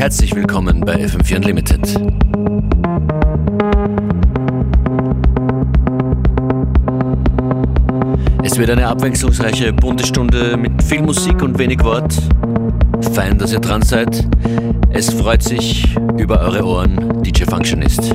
Herzlich willkommen bei FM4 Unlimited. Es wird eine abwechslungsreiche, bunte Stunde mit viel Musik und wenig Wort. Fein, dass ihr dran seid. Es freut sich über eure Ohren, DJ Functionist.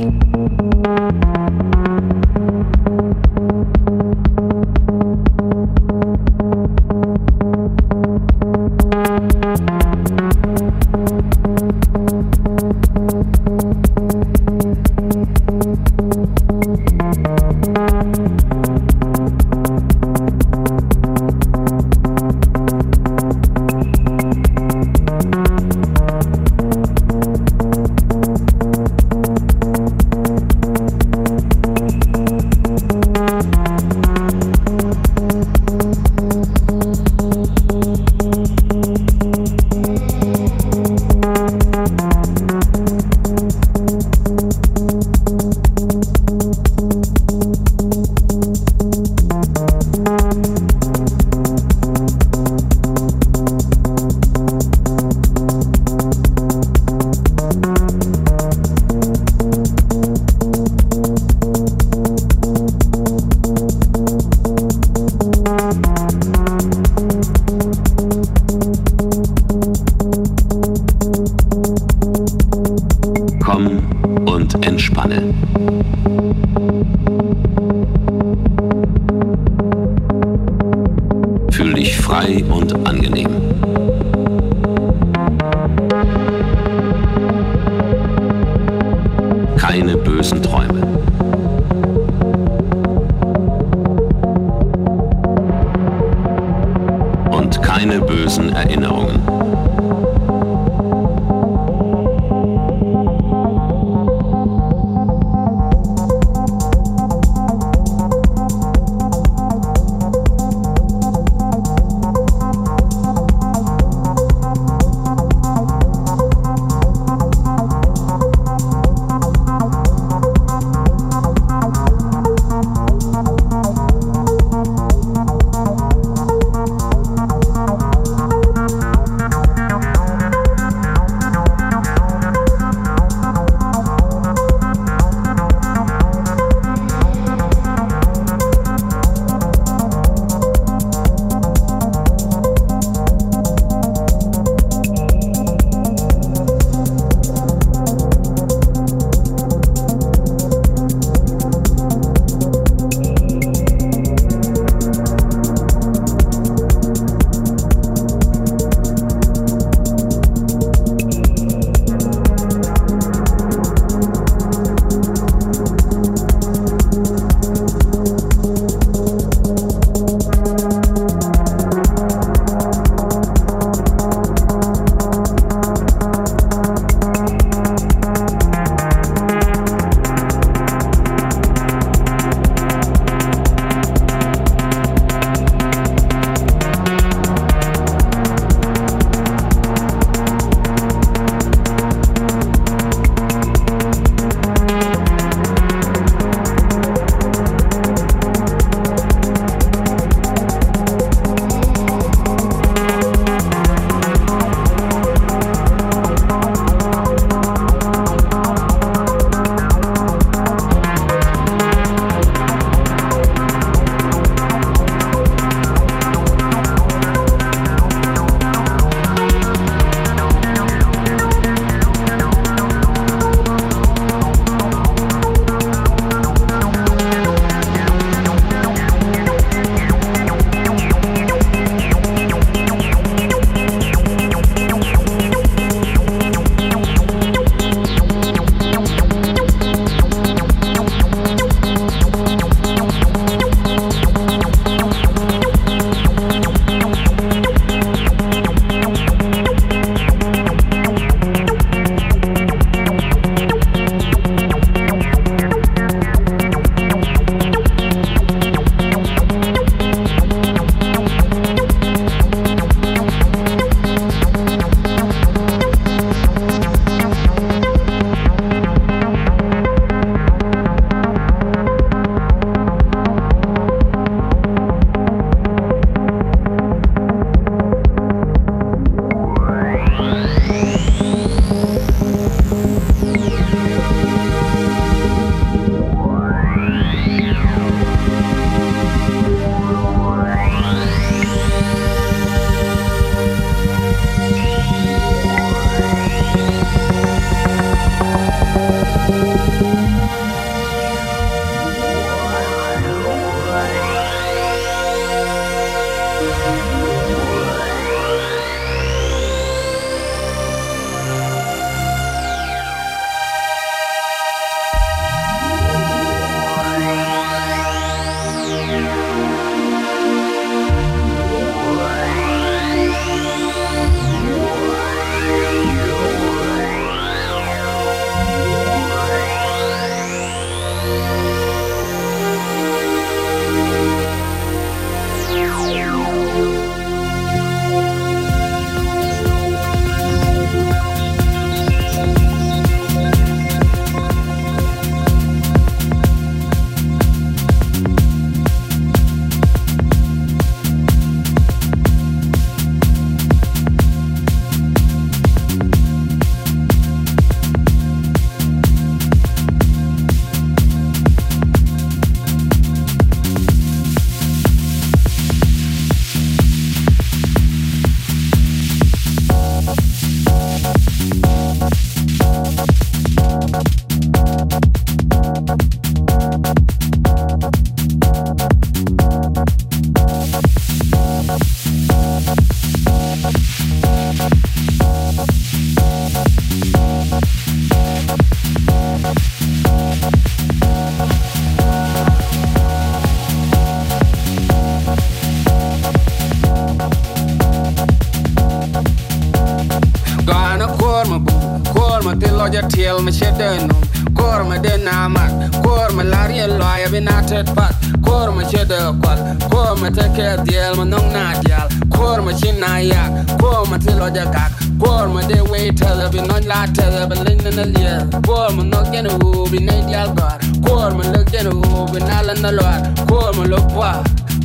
Kor man nok den ho bin ei dialgar Kor man lok den ho bin alla na lor Kor man lok pa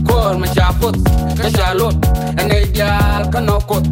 Kor man chaput Kashalot En ei dial kanokot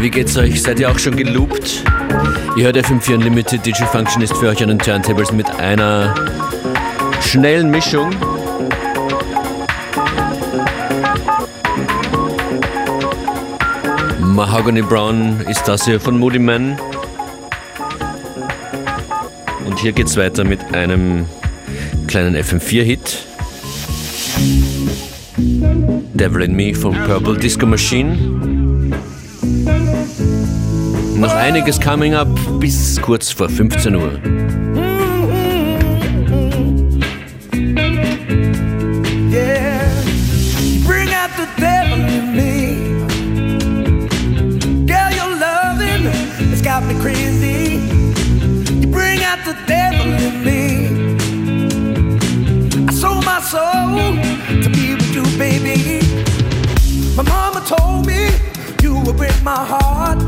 wie geht's euch? Seid ihr auch schon geloopt? Ihr hört FM4 Unlimited, DJ Function ist für euch an den Turntables mit einer schnellen Mischung. Mahogany Brown ist das hier von Moody Man. Und hier geht's weiter mit einem kleinen FM4-Hit. Devil in Me von Purple Disco Machine. Noch einiges coming up bis kurz vor 15 Uhr. my soul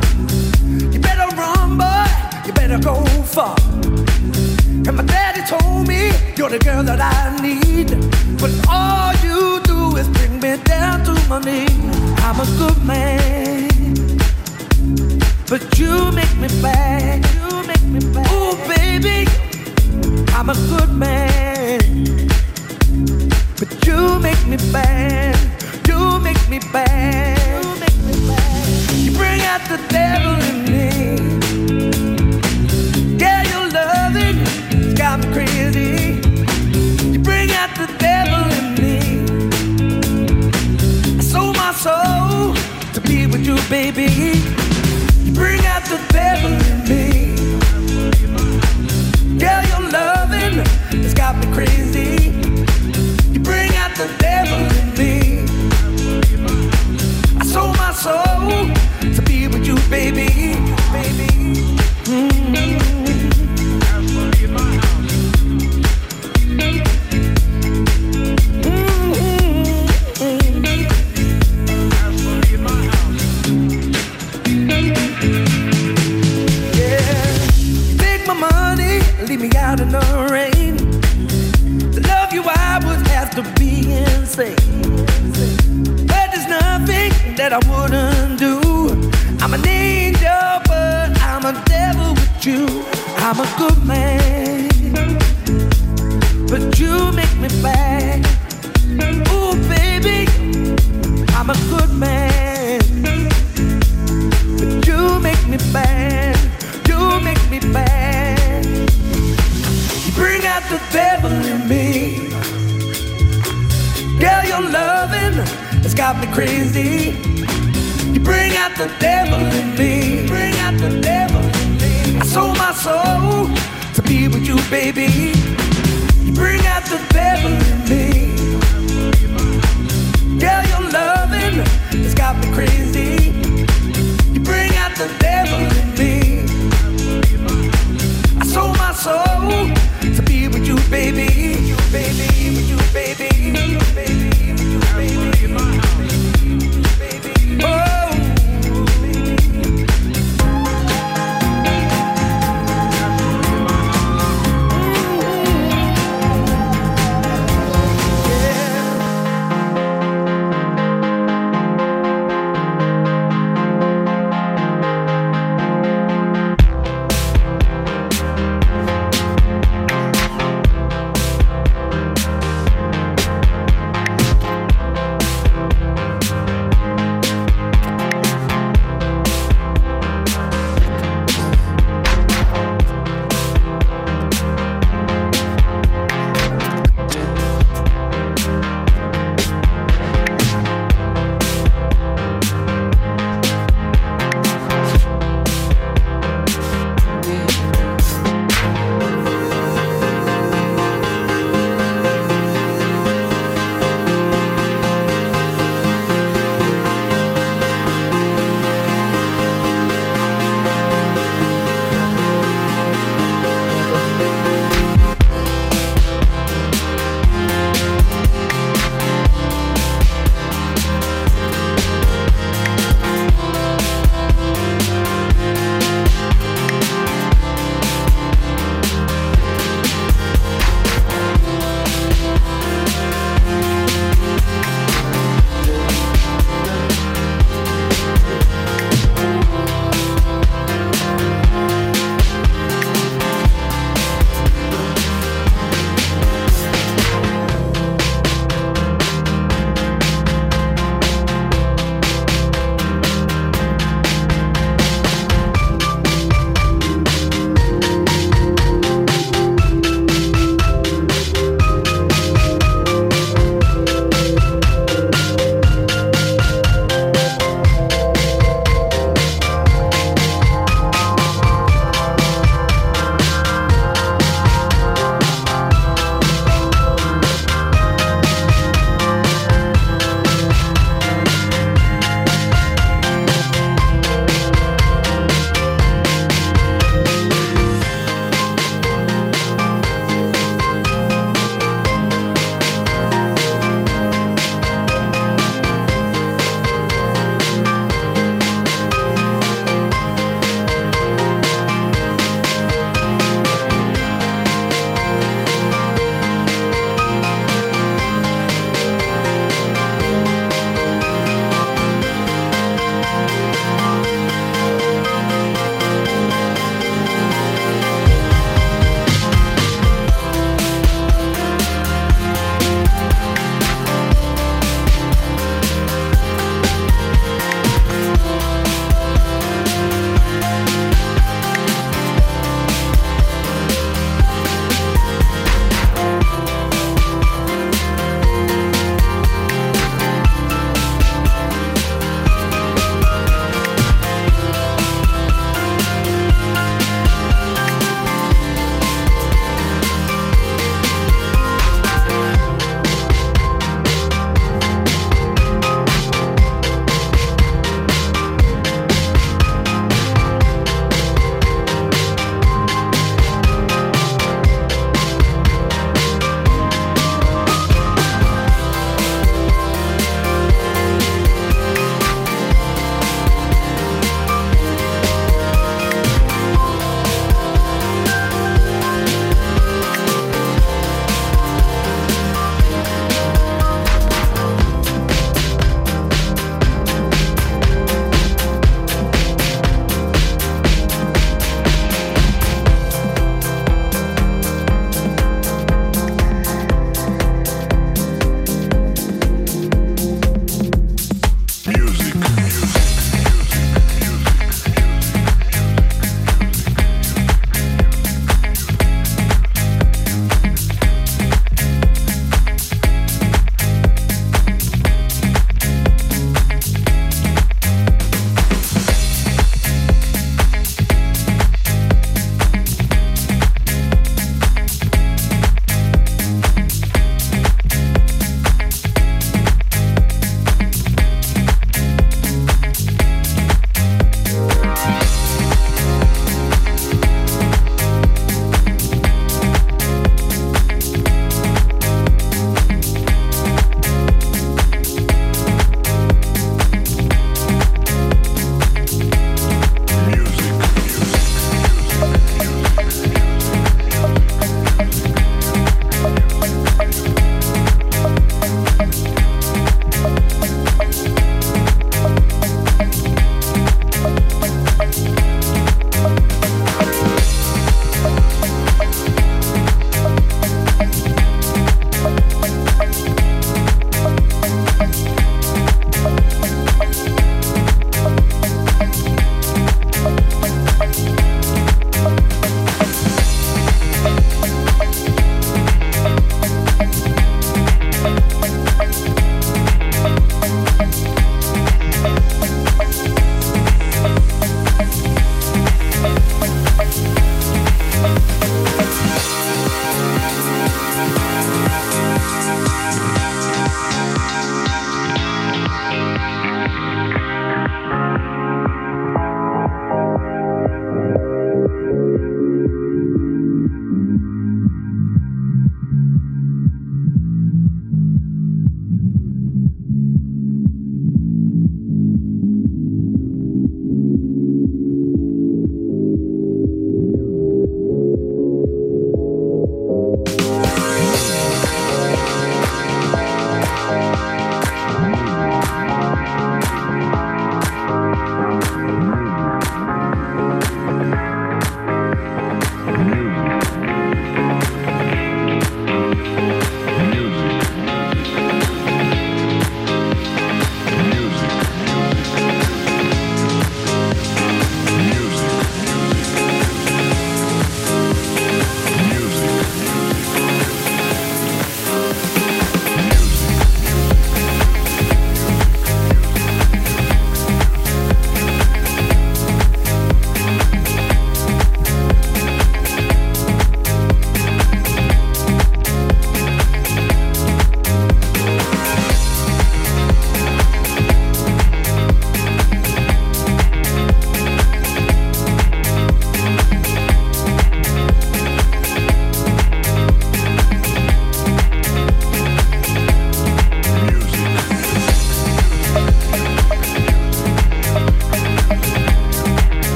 better go far. And my daddy told me you're the girl that I need. But all you do is bring me down to my knees. I'm a good man. But you make me bad. You make me bad. Ooh, baby, I'm a good man. But you make me bad. You make me bad. You make me bad. You bring out the devil in me. Soul to be with you, baby. You bring out the devil in me. Yeah, your loving has got me crazy. You bring out the devil in me. I sold my soul to be with you, baby. You. I'm a good man, but you make me bad. Ooh, baby, I'm a good man, but you make me bad. You make me bad. You bring out the devil in me. Girl, your loving has got me crazy. You bring out the devil in me. Bring out the devil sold my soul to be with you, baby. You bring out the devil in me. Girl, your loving has got me crazy. You bring out the devil in me. I sold my soul to be with you, baby. You, baby,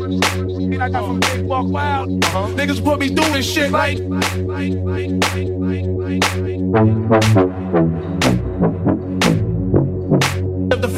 I forgot. Uh-huh. Niggas put me through this shit like. Live the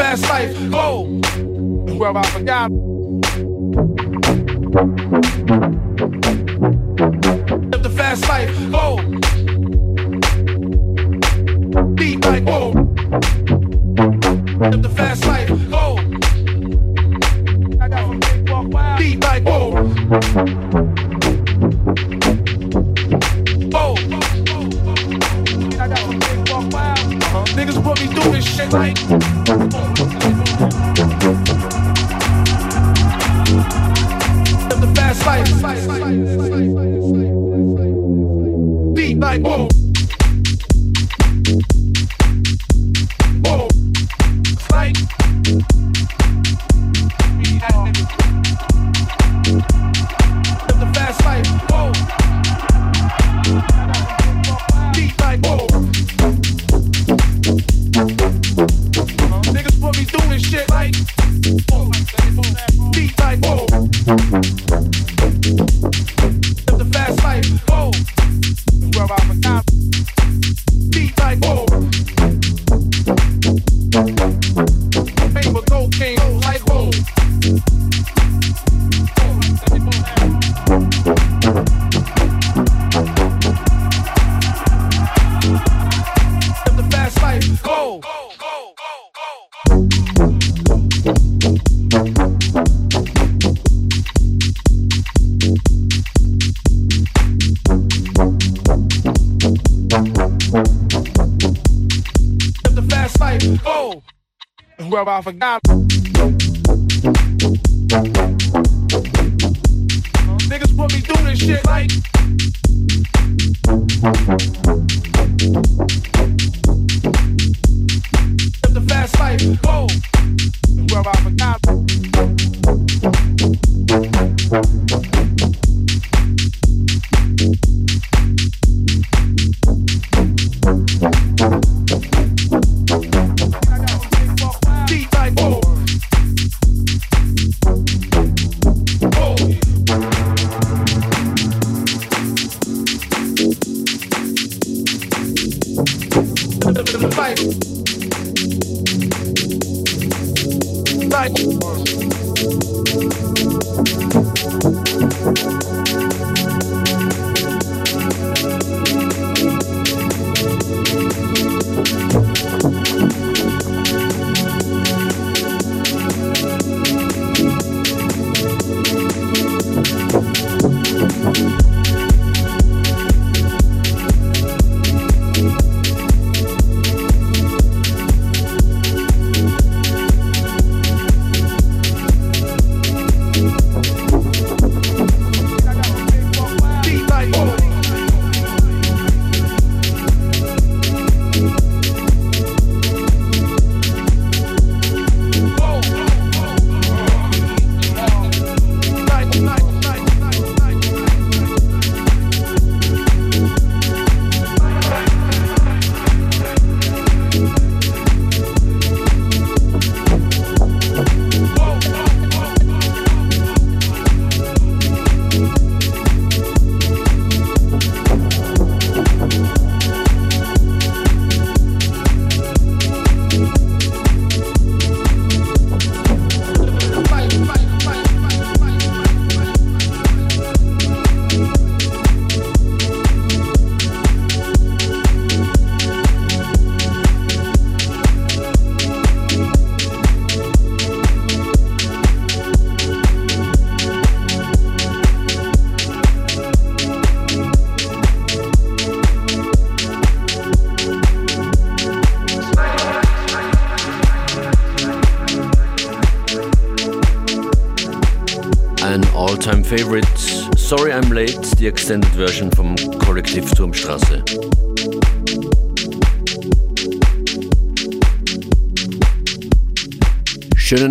brother, I forgot. Niggas put me through this shit like.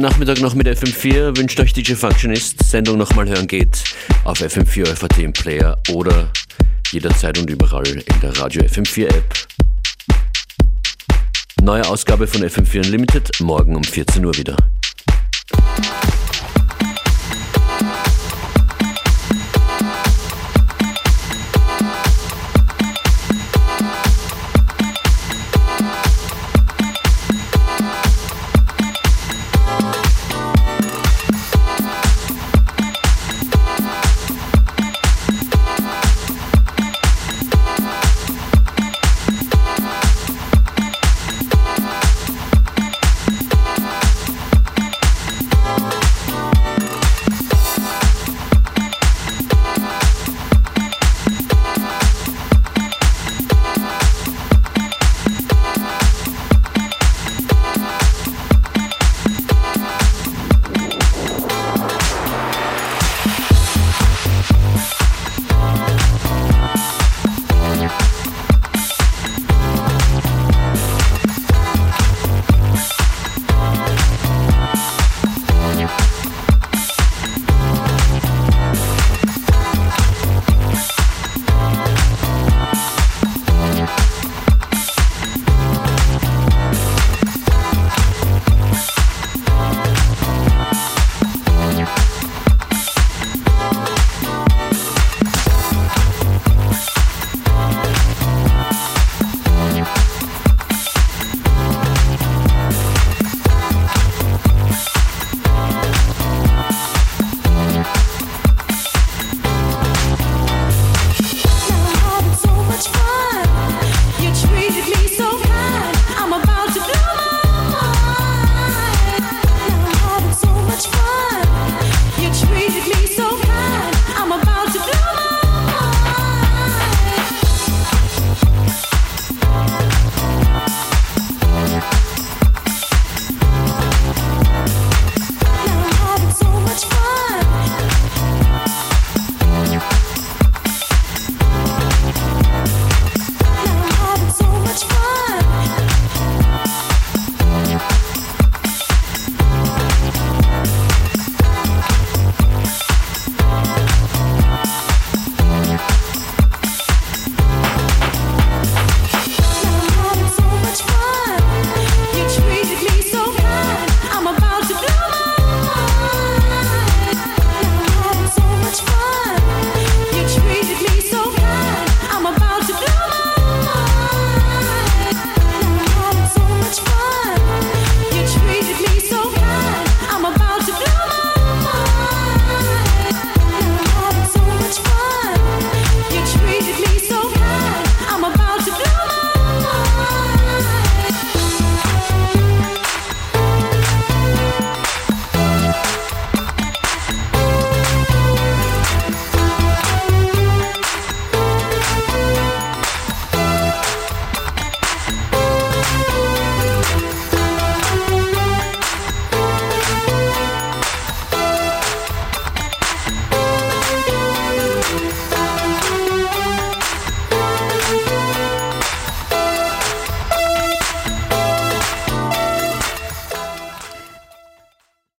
Nachmittag noch mit FM4, wünscht euch DJ Functionist. Sendung nochmal hören geht auf FM4 FAT im Player oder jederzeit und überall in der Radio FM4 App. Neue Ausgabe von FM4 Unlimited, morgen um 14 Uhr wieder.